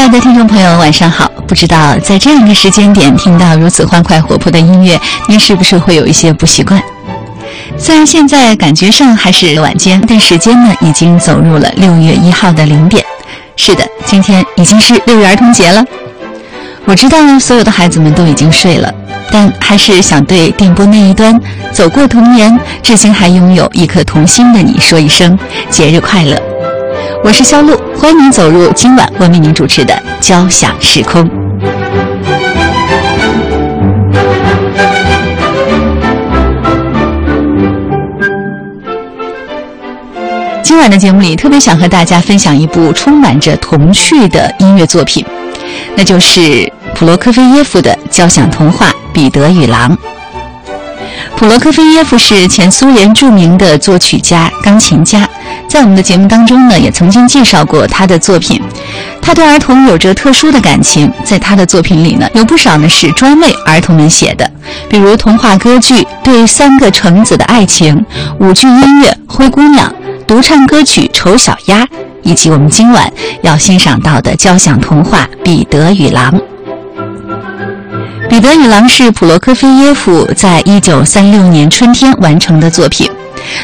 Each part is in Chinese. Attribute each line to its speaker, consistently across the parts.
Speaker 1: 亲爱的听众朋友，晚上好！不知道在这样一个时间点听到如此欢快活泼的音乐，您是不是会有一些不习惯？虽然现在感觉上还是晚间，但时间呢已经走入了六月一号的零点。是的，今天已经是六一儿童节了。我知道所有的孩子们都已经睡了，但还是想对电波那一端走过童年，至今还拥有一颗童心的你说一声节日快乐。我是肖路，欢迎您走入今晚我为您主持的交响时空。今晚的节目里，特别想和大家分享一部充满着童趣的音乐作品，那就是普罗科菲耶夫的交响童话《彼得与狼》。普罗科菲耶夫是前苏联著名的作曲家、钢琴家，在我们的节目当中呢，也曾经介绍过他的作品。他对儿童有着特殊的感情，在他的作品里呢，有不少呢是专为儿童们写的，比如童话歌剧《对三个橙子的爱情》，舞剧音乐《灰姑娘》。独唱歌曲《丑小鸭》，以及我们今晚要欣赏到的交响童话《彼得与狼》。《彼得与狼》是普罗科菲耶夫在一九三六年春天完成的作品，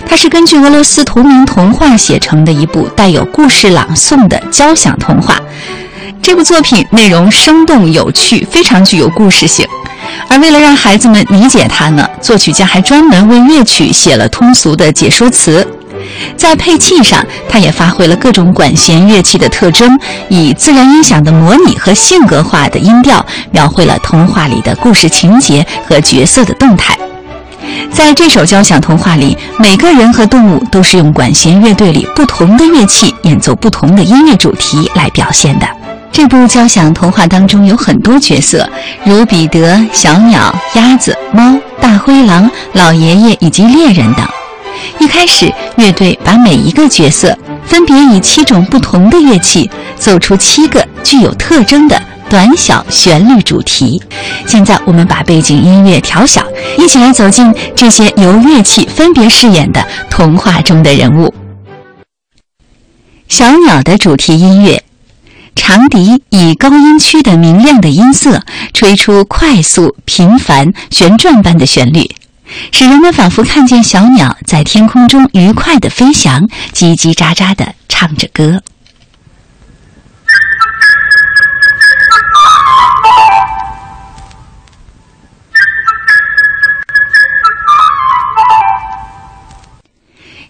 Speaker 1: 它是根据俄罗斯同名童话写成的一部带有故事朗诵的交响童话。这部作品内容生动有趣，非常具有故事性。而为了让孩子们理解它呢，作曲家还专门为乐曲写了通俗的解说词。在配器上，他也发挥了各种管弦乐器的特征，以自然音响的模拟和性格化的音调，描绘了童话里的故事情节和角色的动态。在这首交响童话里，每个人和动物都是用管弦乐队里不同的乐器演奏不同的音乐主题来表现的。这部交响童话当中有很多角色，如彼得、小鸟、鸭子、猫、大灰狼、老爷爷以及猎人等。一开始，乐队把每一个角色分别以七种不同的乐器奏出七个具有特征的短小旋律主题。现在，我们把背景音乐调小，一起来走进这些由乐器分别饰演的童话中的人物。小鸟的主题音乐，长笛以高音区的明亮的音色吹出快速、频繁、旋转般的旋律。使人们仿佛看见小鸟在天空中愉快地飞翔，叽叽喳喳地唱着歌。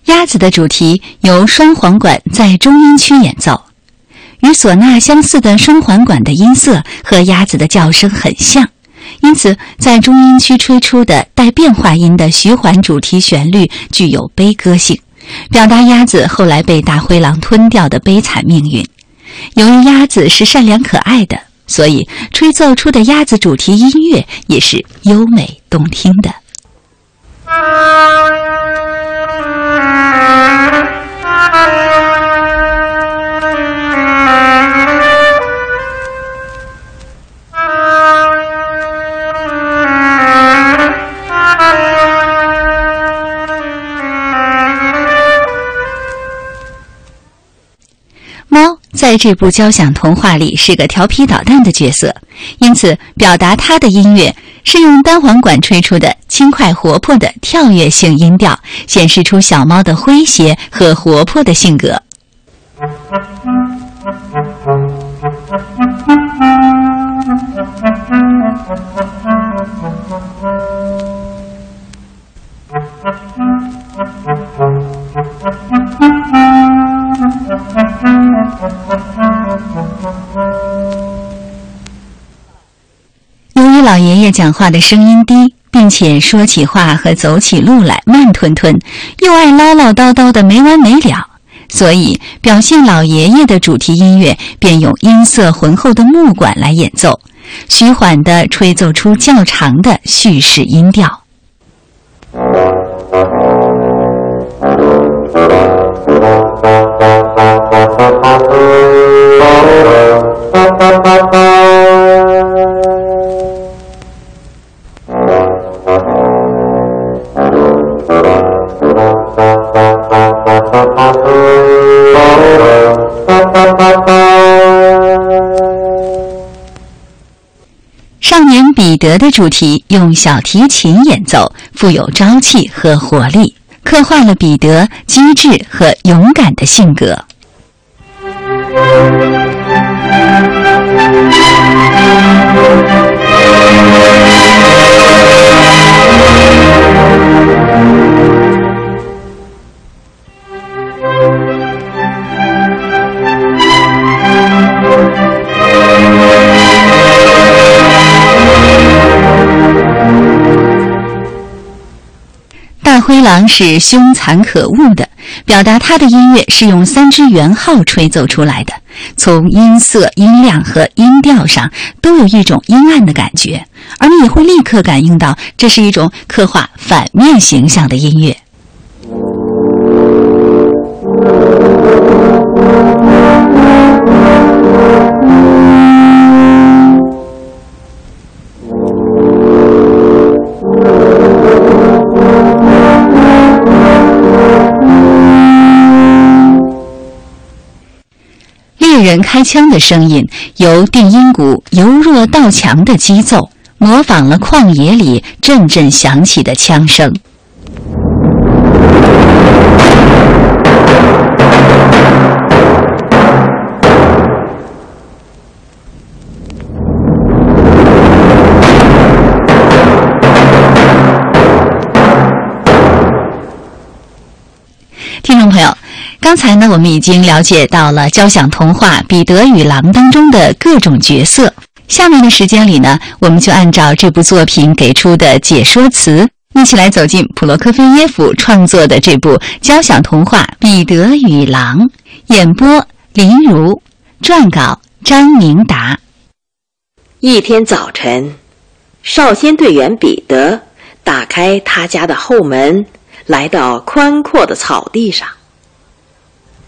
Speaker 1: 鸭子的主题由双簧管在中音区演奏，与唢呐相似的双簧管的音色和鸭子的叫声很像。因此，在中音区吹出的带变化音的徐缓主题旋律具有悲歌性，表达鸭子后来被大灰狼吞掉的悲惨命运。由于鸭子是善良可爱的，所以吹奏出的鸭子主题音乐也是优美动听的。在这部交响童话里是个调皮捣蛋的角色，因此表达他的音乐是用单簧管吹出的轻快活泼的跳跃性音调，显示出小猫的诙谐和活泼的性格。老爷爷讲话的声音低并且说起话和走起路来慢吞吞又爱唠唠叨叨的没完没了。所以表现老爷爷的主题音乐便用音色浑厚的木管来演奏徐缓的吹奏出较长的叙事音调。少年彼得的主题用小提琴演奏富有朝气和活力刻画了彼得机智和勇敢的性格。是凶残可恶的，表达他的音乐是用三支圆号吹奏出来的，从音色、音量和音调上都有一种阴暗的感觉，而你也会立刻感应到这是一种刻画反面形象的音乐。人开枪的声音由定音鼓由弱到强的击奏，模仿了旷野里阵阵响起的枪声。那，我们已经了解到了交响童话《彼得与狼》当中的各种角色。下面的时间里呢，我们就按照这部作品给出的解说词，一起来走进普罗科菲耶夫创作的这部交响童话《彼得与狼》。演播：林如，撰稿：张明达。
Speaker 2: 一天早晨，少先队员彼得打开他家的后门，来到宽阔的草地上。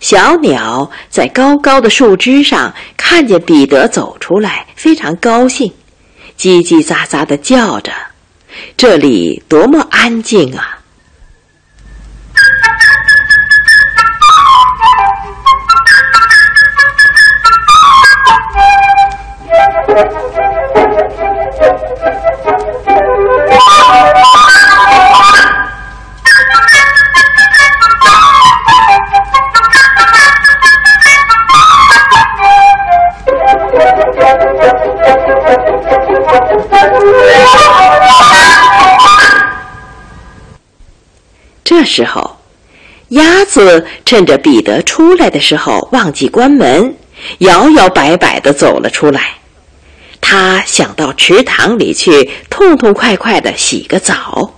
Speaker 2: 小鸟在高高的树枝上看见彼得走出来，非常高兴，叽叽喳喳的叫着：“这里多么安静啊！”这时候，鸭子趁着彼得出来的时候忘记关门，摇摇摆摆的走了出来。他想到池塘里去痛痛快快的洗个澡。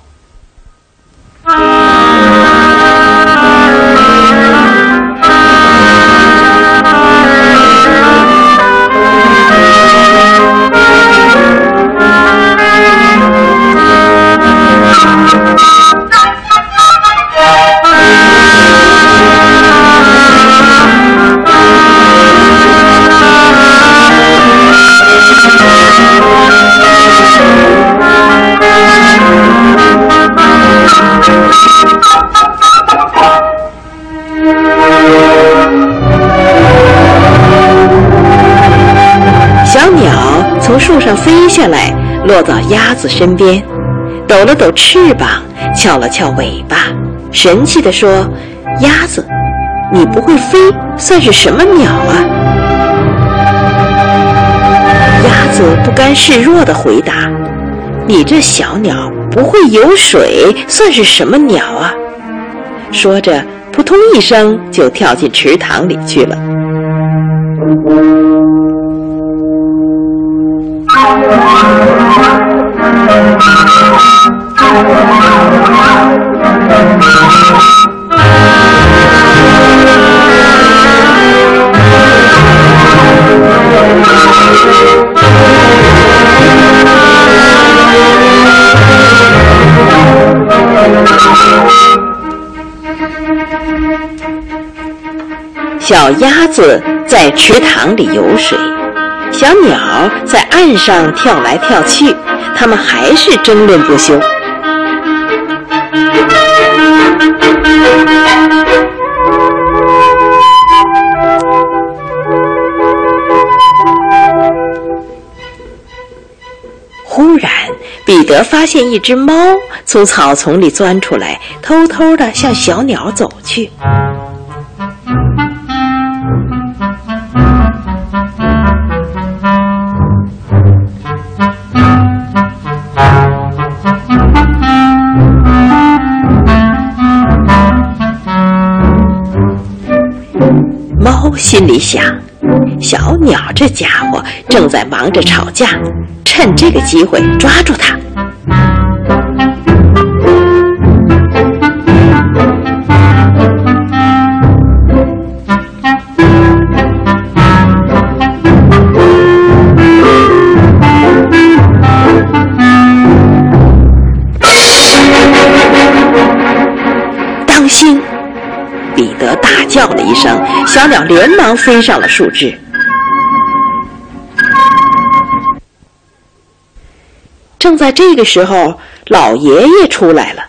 Speaker 2: 从树上飞下来，落到鸭子身边，抖了抖翅膀，翘了翘尾巴，神气地说：“鸭子，你不会飞，算是什么鸟啊？”鸭子不甘示弱地回答：“你这小鸟不会游水，算是什么鸟啊？”说着，扑通一声就跳进池塘里去了。小鸭子在池塘里游水，小鸟在岸上跳来跳去，它们还是争论不休。忽然，彼得发现一只猫从草丛里钻出来，偷偷地向小鸟走去。里想，小鸟这家伙正在忙着吵架，趁这个机会抓住它。小鸟连忙飞上了树枝。正在这个时候，老爷爷出来了。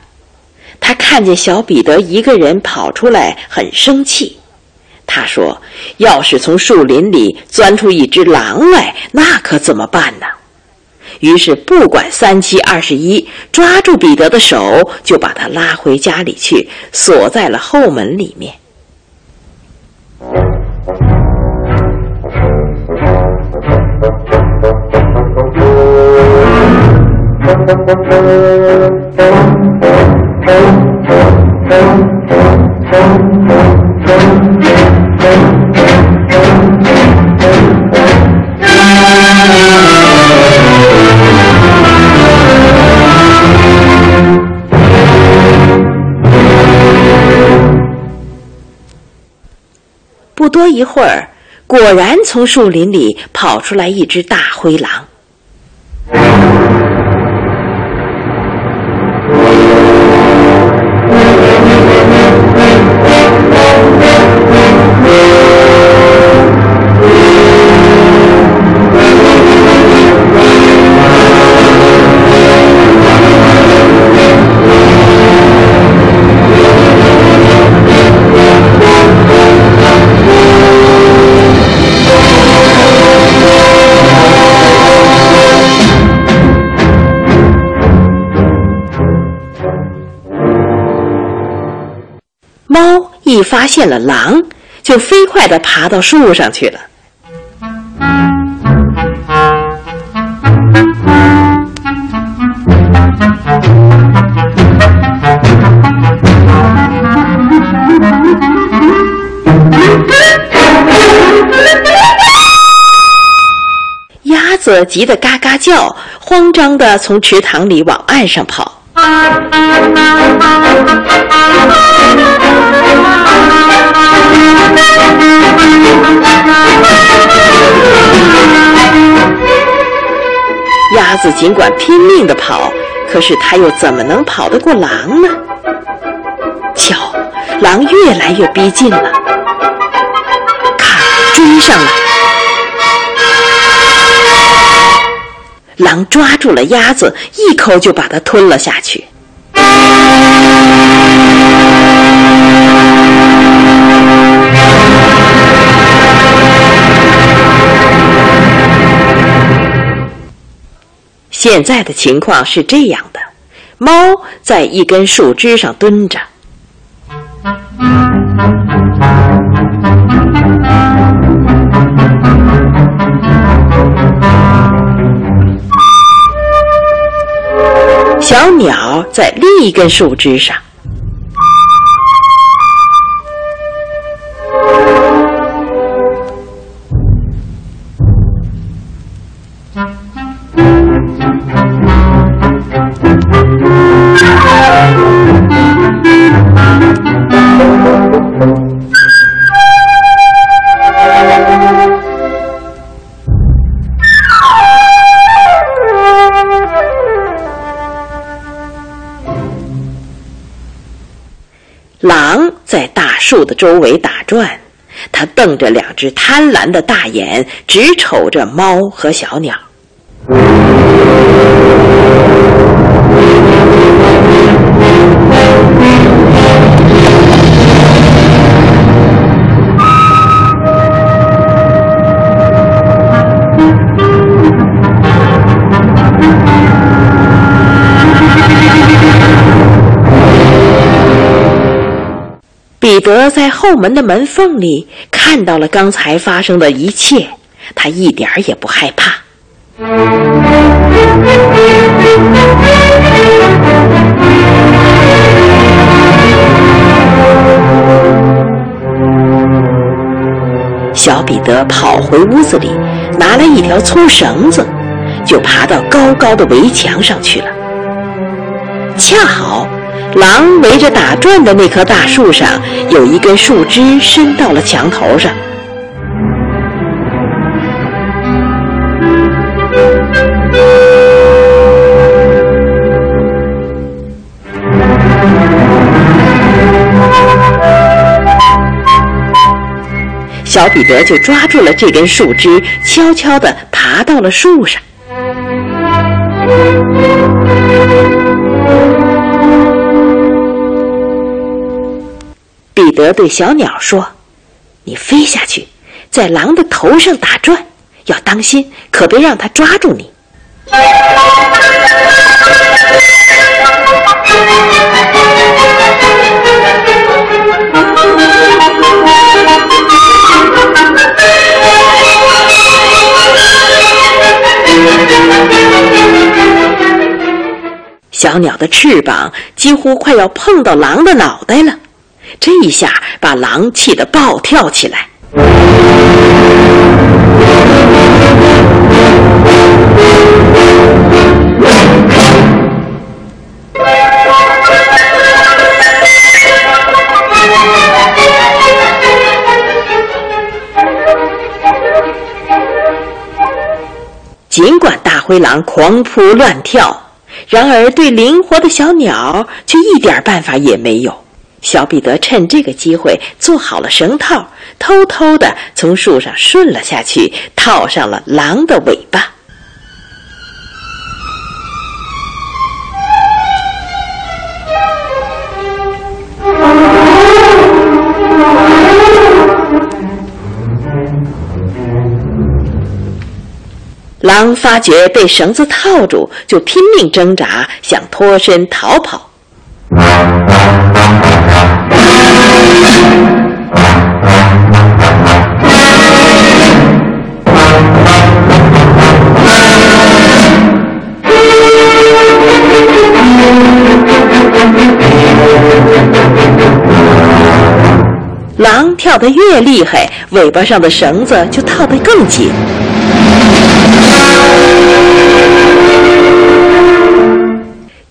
Speaker 2: 他看见小彼得一个人跑出来，很生气。他说：“要是从树林里钻出一只狼来，那可怎么办呢？”于是不管三七二十一，抓住彼得的手，就把他拉回家里去，锁在了后门里面。不多一会儿，果然从树林里跑出来一只大灰狼。一发现了狼，就飞快地爬到树上去了。鸭子急得嘎嘎叫，慌张地从池塘里往岸上跑。鸭子尽管拼命的跑，可是它又怎么能跑得过狼呢？瞧，狼越来越逼近了，看，追上了！狼抓住了鸭子，一口就把它吞了下去。现在的情况是这样的：猫在一根树枝上蹲着。小鸟在另一根树枝上。的周围打转，他瞪着两只贪婪的大眼，直瞅着猫和小鸟。彼得在后门的门缝里看到了刚才发生的一切，他一点也不害怕。小彼得跑回屋子里，拿来一条粗绳子，就爬到高高的围墙上去了。恰好。狼围着打转的那棵大树上，有一根树枝伸到了墙头上。小彼得就抓住了这根树枝，悄悄地爬到了树上。彼得对小鸟说：“你飞下去，在狼的头上打转，要当心，可别让它抓住你。”小鸟的翅膀几乎快要碰到狼的脑袋了。这一下把狼气得暴跳起来。尽管大灰狼狂扑乱跳，然而对灵活的小鸟却一点办法也没有。小彼得趁这个机会做好了绳套，偷偷的从树上顺了下去，套上了狼的尾巴。狼发觉被绳子套住，就拼命挣扎，想脱身逃跑。狼跳得越厉害，尾巴上的绳子就套得更紧。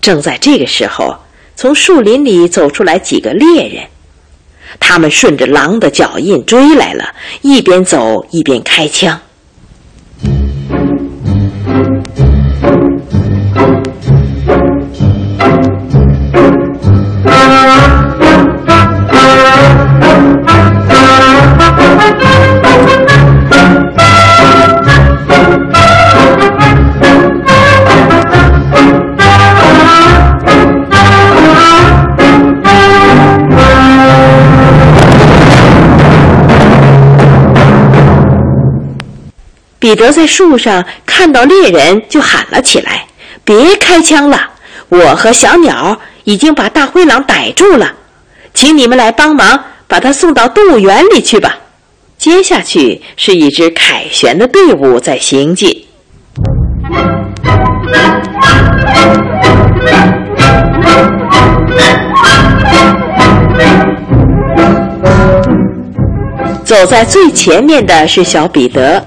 Speaker 2: 正在这个时候，从树林里走出来几个猎人，他们顺着狼的脚印追来了，一边走一边开枪。彼得在树上看到猎人，就喊了起来：“别开枪了！我和小鸟已经把大灰狼逮住了，请你们来帮忙，把它送到动物园里去吧。”接下去是一支凯旋的队伍在行进，走在最前面的是小彼得。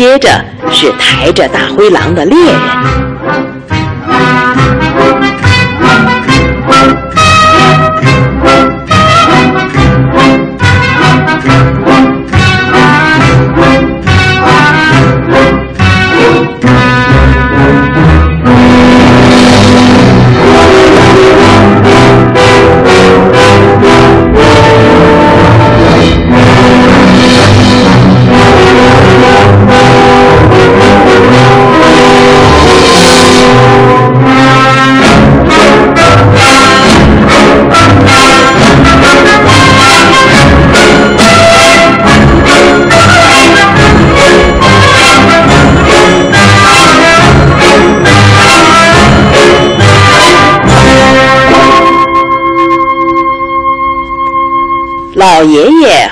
Speaker 2: 接着是抬着大灰狼的猎人。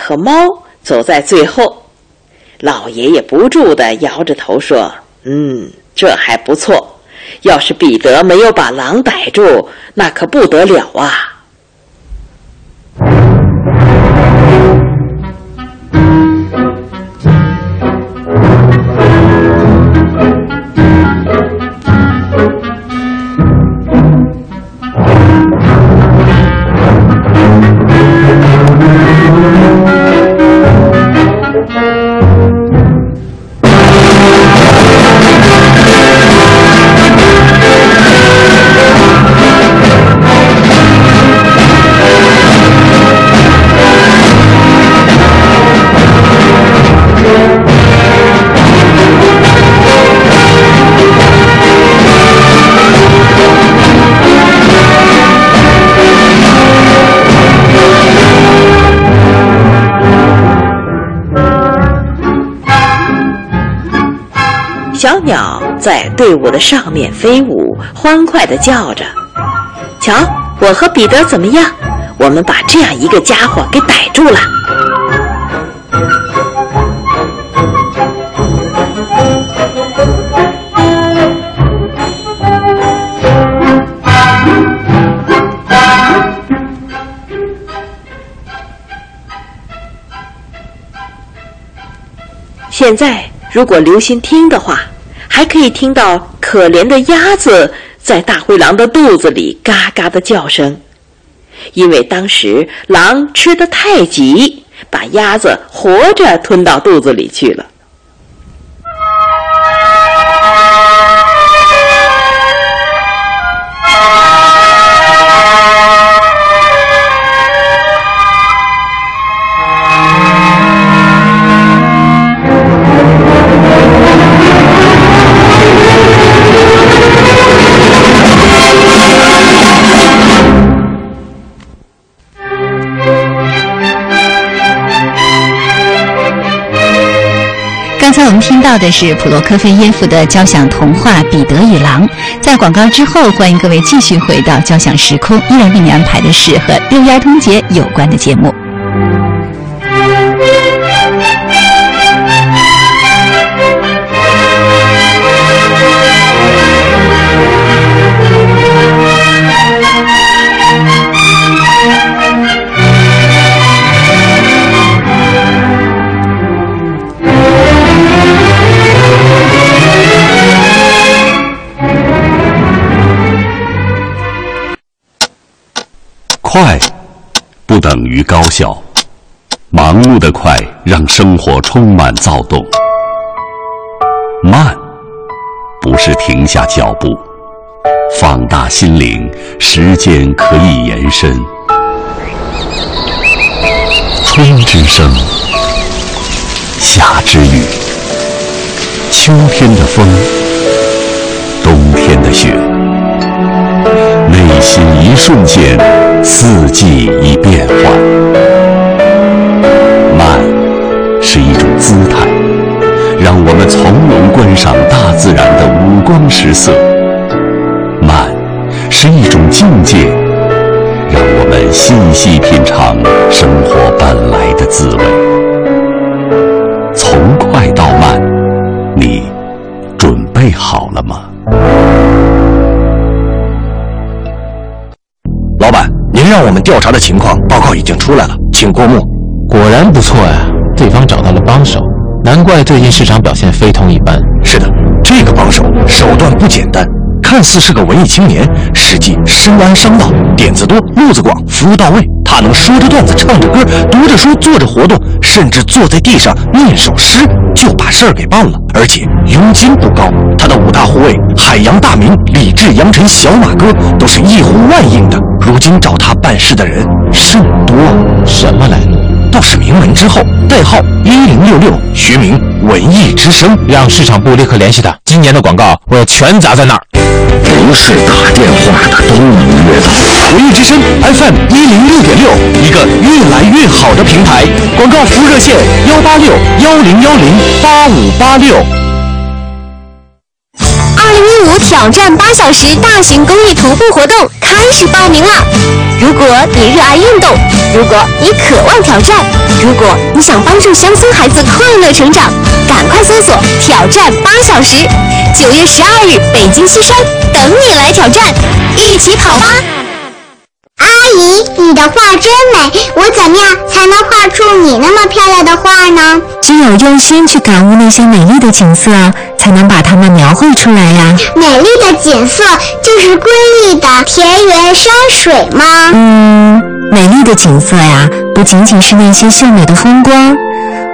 Speaker 2: 和猫走在最后，老爷爷不住地摇着头说：“嗯，这还不错。要是彼得没有把狼逮住，那可不得了啊！”队伍的上面飞舞，欢快地叫着：“瞧，我和彼得怎么样？我们把这样一个家伙给逮住了。”现在，如果留心听的话，还可以听到可怜的鸭子在大灰狼的肚子里嘎嘎的叫声，因为当时狼吃的太急，把鸭子活着吞到肚子里去了。
Speaker 1: 我们听到的是普罗科菲耶夫的交响童话《彼得与狼》。在广告之后，欢迎各位继续回到交响时空，依然为你安排的是和六一儿童节有关的节目。
Speaker 3: 快，不等于高效。忙碌的快让生活充满躁动。慢，不是停下脚步，放大心灵，时间可以延伸。春之声，夏之雨，秋天的风，冬天的雪。内心一瞬间，四季已变换。慢，是一种姿态，让我们从容观赏大自然的五光十色。慢，是一种境界，让我们细细品尝生活本来的滋味。从快到慢，你准备好了吗？
Speaker 4: 让我们调查的情况报告已经出来了，请过目。
Speaker 5: 果然不错呀，对方找到了帮手，难怪最近市场表现非同一般。
Speaker 4: 是的，这个帮手手段不简单，看似是个文艺青年，实际深谙商道，点子多，路子广，服务到位。他能说着段子，唱着歌，读着书，做着活动，甚至坐在地上念首诗就把事儿给办了，而且佣金不高。他的五大护卫海洋大明、李治、杨晨、小马哥都是一呼万应的。如今找他办事的人甚多，
Speaker 5: 什么来路？
Speaker 4: 倒是名门之后，代号一零六六，学名文艺之声。
Speaker 5: 让市场部立刻联系他。今年的广告我要全砸在那儿。
Speaker 3: 不是打电话的都能约到。
Speaker 4: 文艺之声 FM 一零六点六，一个越来越好的平台。广告服务热线：幺八六幺零幺零八五八六。
Speaker 6: 二零一五挑战八小时大型公益徒步活动开始报名啦！如果你热爱运动，如果你渴望挑战，如果你想帮助乡村孩子快乐成长，赶快搜索“挑战八小时”。九月十二日，北京西山等你来挑战，一起跑吧！
Speaker 7: 阿姨，你的画真美，我怎么样才能画出你那么漂亮的画呢？
Speaker 8: 只有用心去感悟那些美丽的景色，才能把它们描绘出来呀。
Speaker 7: 美丽的景色就是瑰丽的田园山水吗？
Speaker 8: 嗯，美丽的景色呀，不仅仅是那些秀美的风光。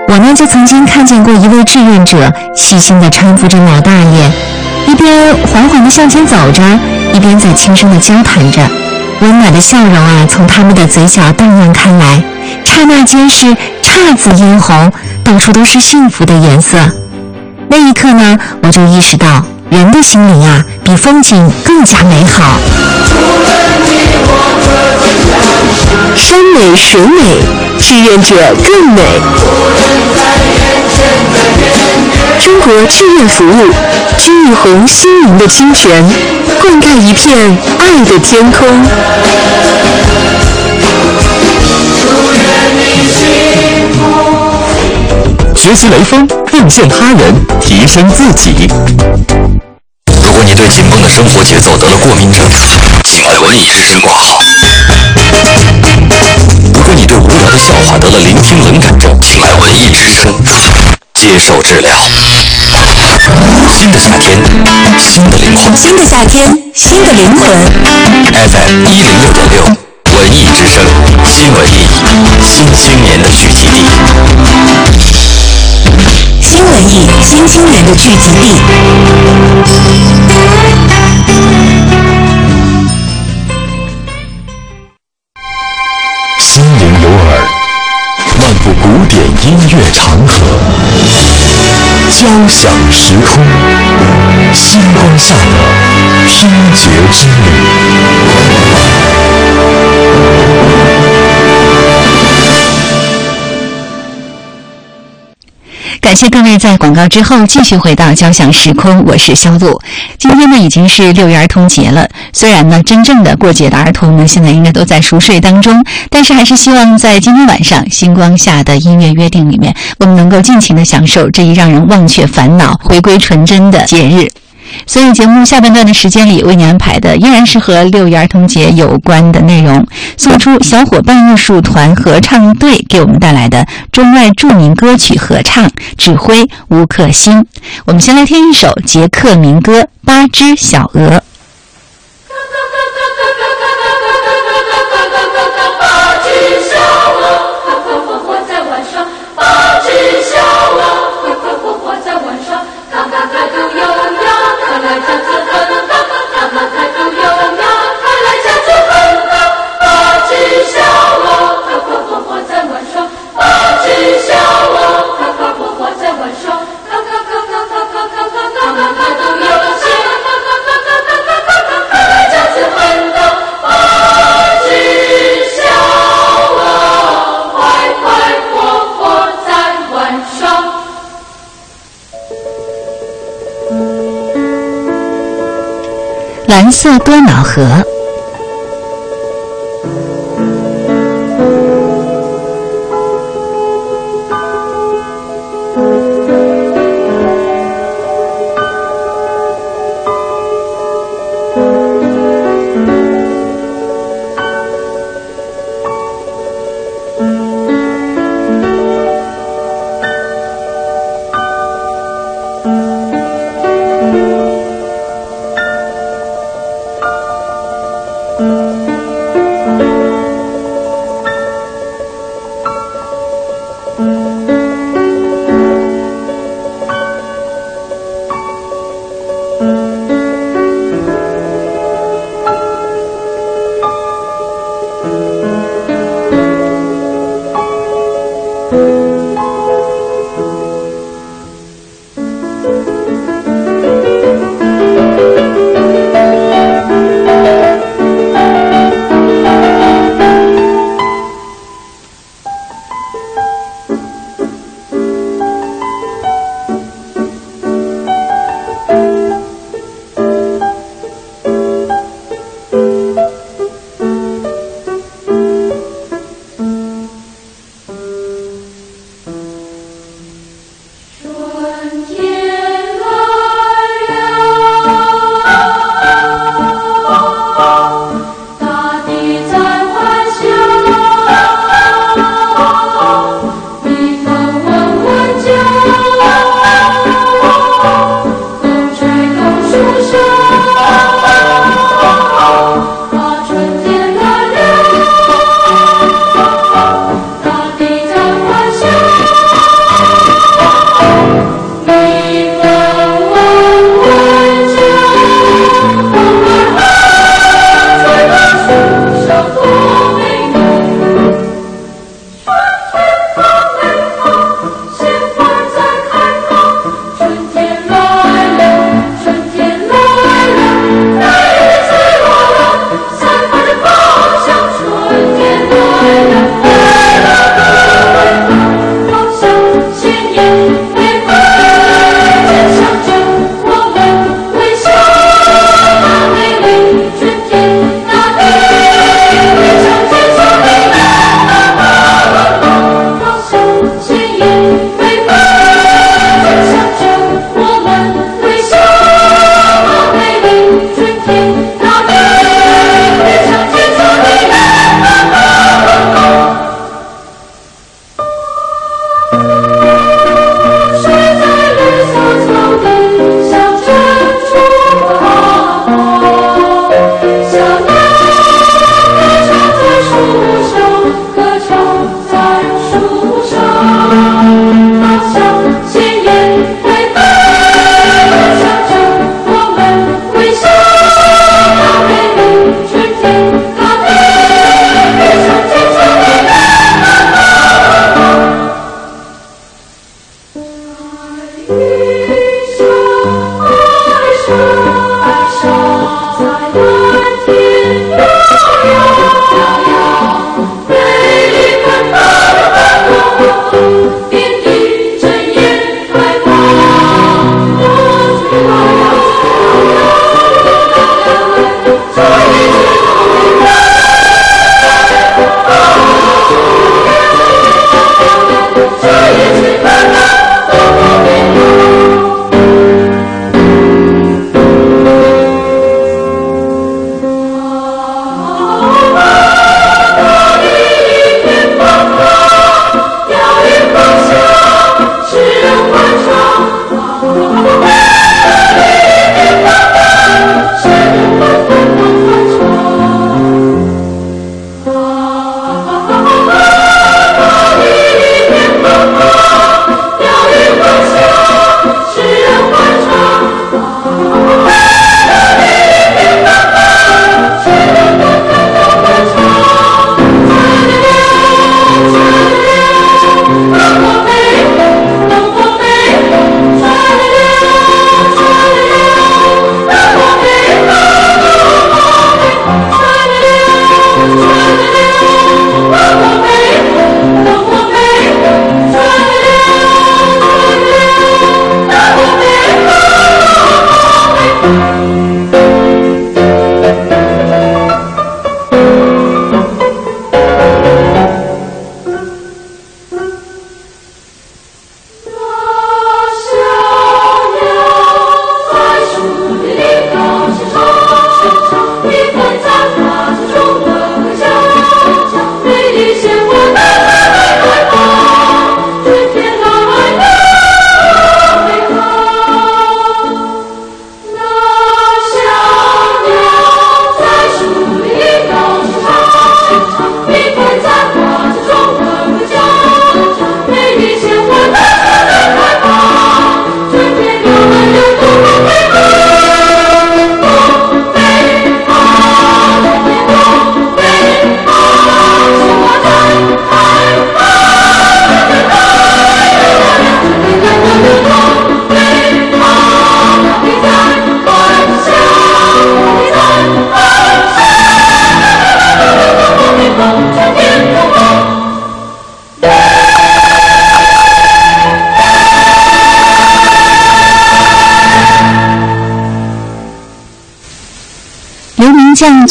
Speaker 8: 我呢，就曾经看见过一位志愿者细心地搀扶着老大爷，一边缓缓地向前走着，一边在轻声地交谈着。温暖的笑容啊，从他们的嘴角荡漾开来，刹那间是姹紫嫣红，到处都是幸福的颜色。那一刻呢，我就意识到，人的心灵啊，比风景更加美好。
Speaker 6: 山美水美，志愿者更美。中国志愿服务，织一泓心灵的清泉，灌溉一片爱的天空。
Speaker 3: 学习雷锋，奉献他人，提升自己。
Speaker 4: 如果你对紧绷的生活节奏得了过敏症，请来文艺之声挂号。如果你对无聊的笑话得了聆听冷感症，请来文艺之声接受治疗。新的夏天，新的灵魂。
Speaker 6: 新的夏天，新的灵魂。
Speaker 4: FM 一零六点六，新青年的聚集地。
Speaker 3: 心灵有耳，漫步古典音乐长河，交响时空，星光下的听觉之旅。
Speaker 1: 感谢各位在广告之后继续回到交响时空，我是肖路。今天呢已经是六一儿童节了，虽然呢真正的过节的儿童呢现在应该都在熟睡当中，但是还是希望在今天晚上星光下的音乐约定里面，我们能够尽情的享受这一让人忘却烦恼、回归纯真的节日。所以节目下半段的时间里，为您安排的依然是和六一儿童节有关的内容，送出小伙伴艺术团合唱队给我们带来的中外著名歌曲合唱，指挥吴克欣。我们先来听一首捷克民歌《八只小鹅》。蓝色多瑙河。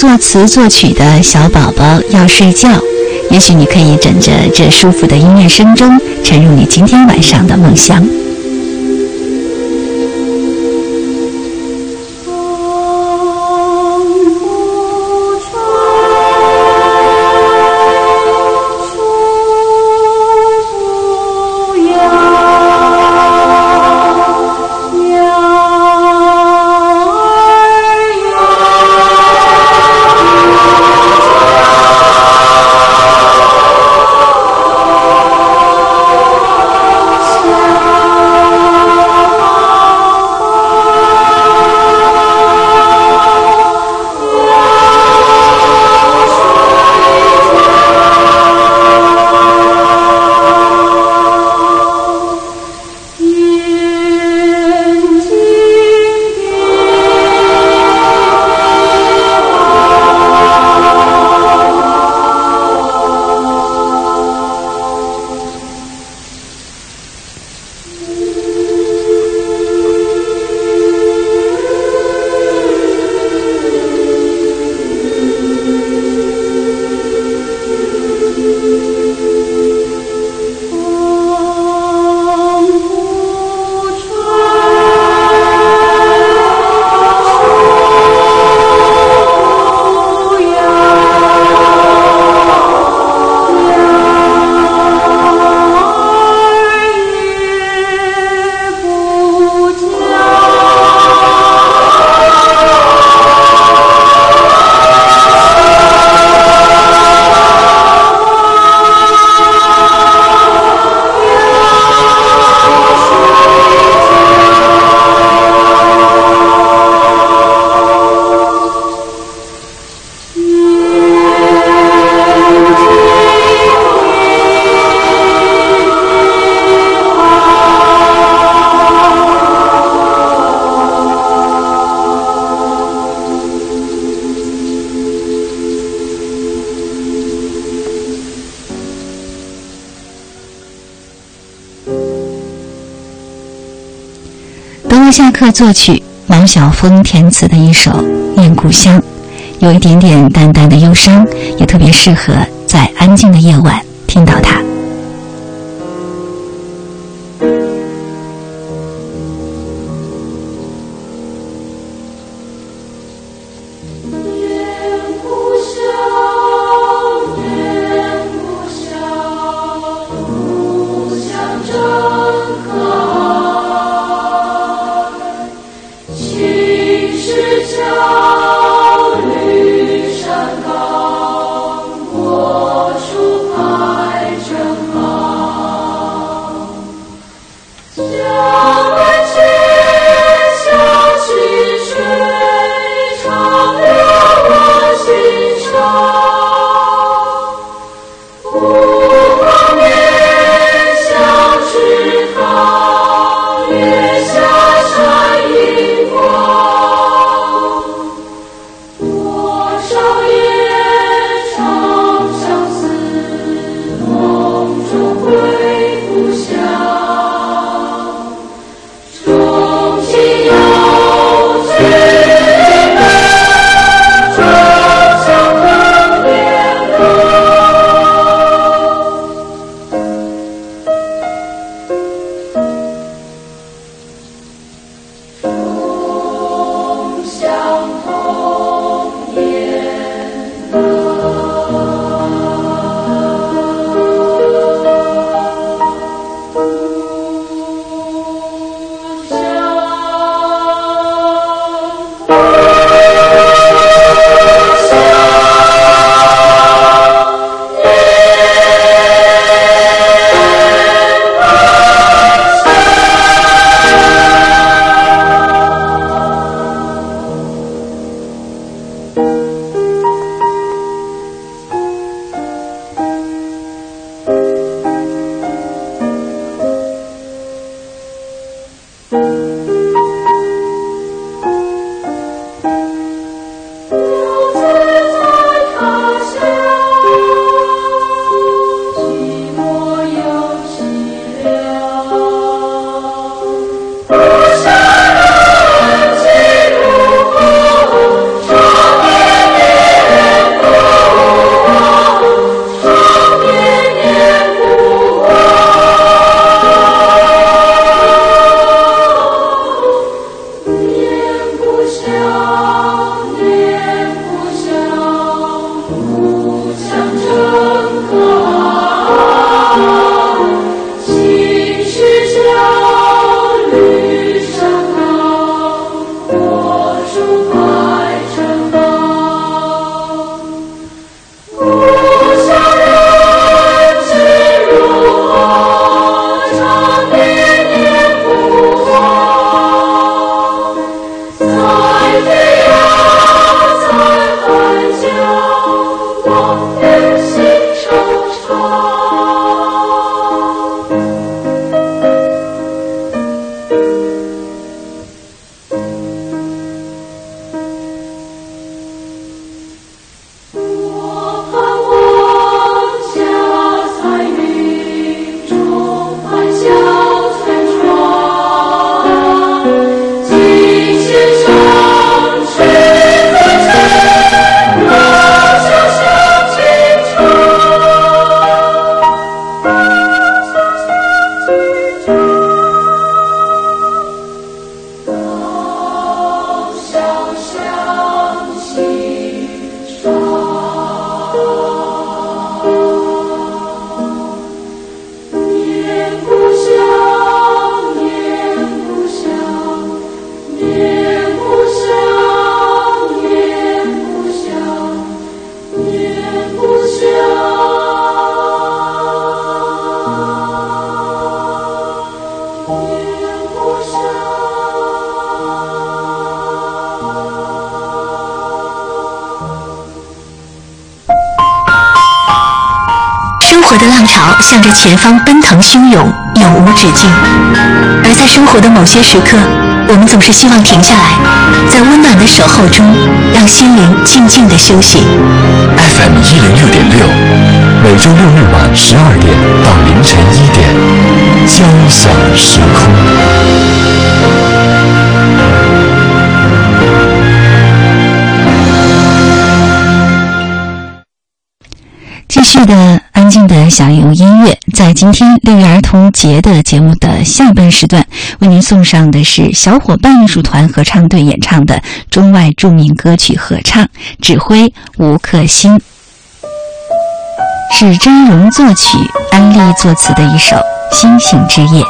Speaker 1: 作词作曲的小宝宝要睡觉，也许你可以枕着这舒服的音乐声中，沉入你今天晚上的梦乡。德沃夏克作曲，王晓峰填词的一首《念故乡》，有一点点淡淡的忧伤，也特别适合在安静的夜晚听到它。
Speaker 8: 前方奔腾汹涌，永无止境。而在生活的某些时刻，我们总是希望停下来，在温暖的守候中，让心灵静静的休息。
Speaker 4: FM 一零六点六，每周六日晚十二点到凌晨一点，交响时空。
Speaker 1: 继续的安静的享用音乐，在今天六一儿童节的节目的下半时段，为您送上的是小伙伴艺术团合唱队演唱的中外著名歌曲合唱，指挥吴克欣，是真荣作曲、安利作词的一首《星星之夜》。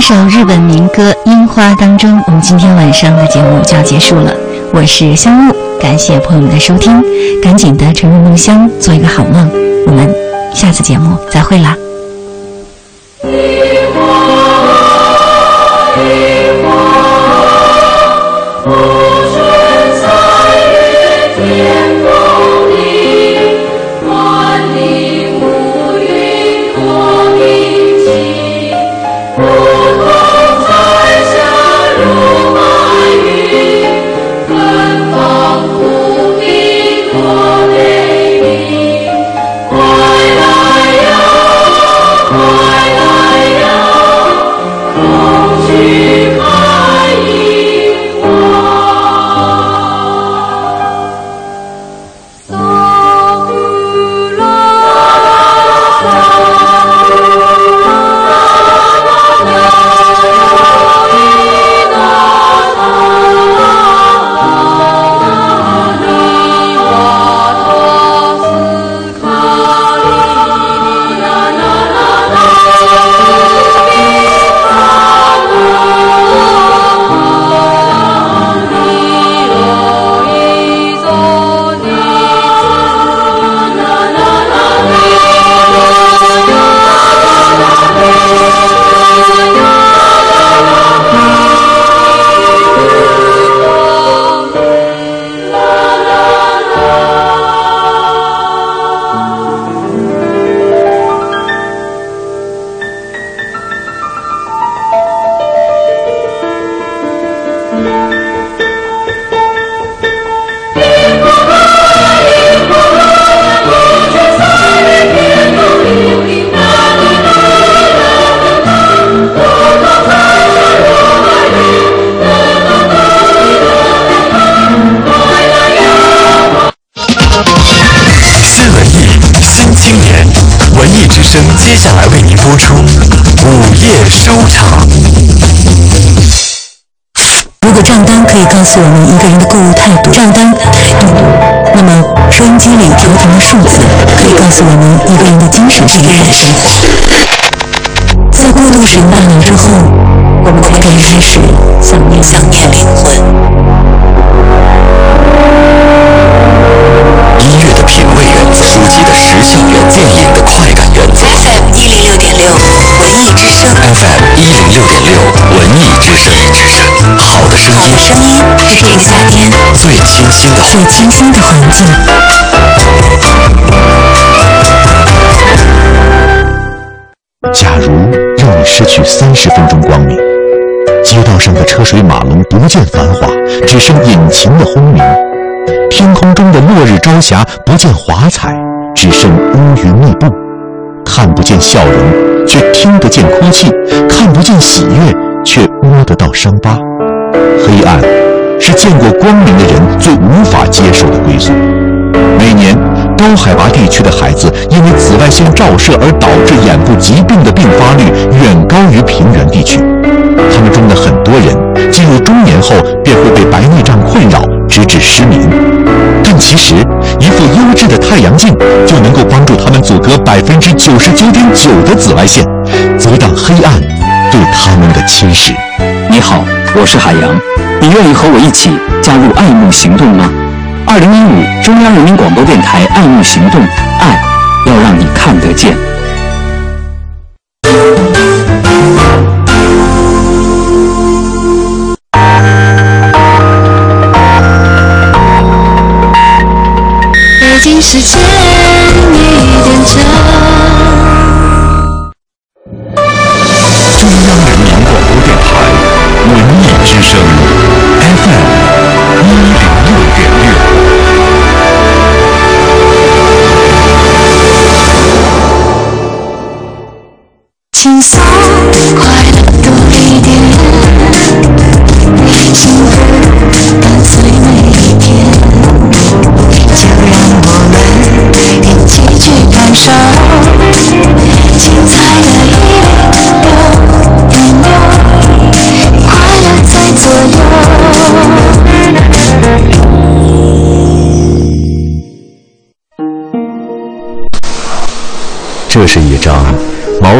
Speaker 1: 一首日本民歌《樱花》当中，我们今天晚上的节目就要结束了。我是香木，感谢朋友们的收听，赶紧的沉入梦乡，做一个好梦。我们下次节目再会啦。
Speaker 4: 生活在过度使用大脑
Speaker 8: 之后，我们可以开始想念想念灵魂。音乐的品味原则，书籍的时效原则，电影的快感原则。FM 一零六点六，文艺之声。FM 一零六点六，文艺之声。文艺之
Speaker 4: 声，好的声音，好的声音
Speaker 9: 是这个夏天
Speaker 4: 最清新的，
Speaker 9: 最清新的环境。
Speaker 4: 失去三十分钟光明，街道上的车水马龙不见繁华，只剩引擎的轰鸣；天空中的落日朝霞不见华彩，只剩乌云密布。看不见笑容，却听得见哭泣；看不见喜悦，却摸得到伤疤。黑暗是见过光明的人最无法接受的归宿。每年，高海拔地区的孩子因为紫外线照射而导致眼部疾病的并发率远高于平原地区。他们中的很多人进入中年后便会被白内障困扰，直至失明。但其实，一副优质的太阳镜就能够帮助他们阻隔百分之九十九点九的紫外线，阻挡黑暗对他们的侵蚀。
Speaker 10: 你好，我是海洋，你愿意和我一起加入爱慕行动吗？二零一五中央人民广播电台爱慕行动，爱要让你看得见。
Speaker 1: 北京时间一点整。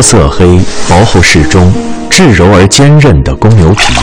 Speaker 4: 色黑、薄厚适中、质柔而坚韧的公牛皮。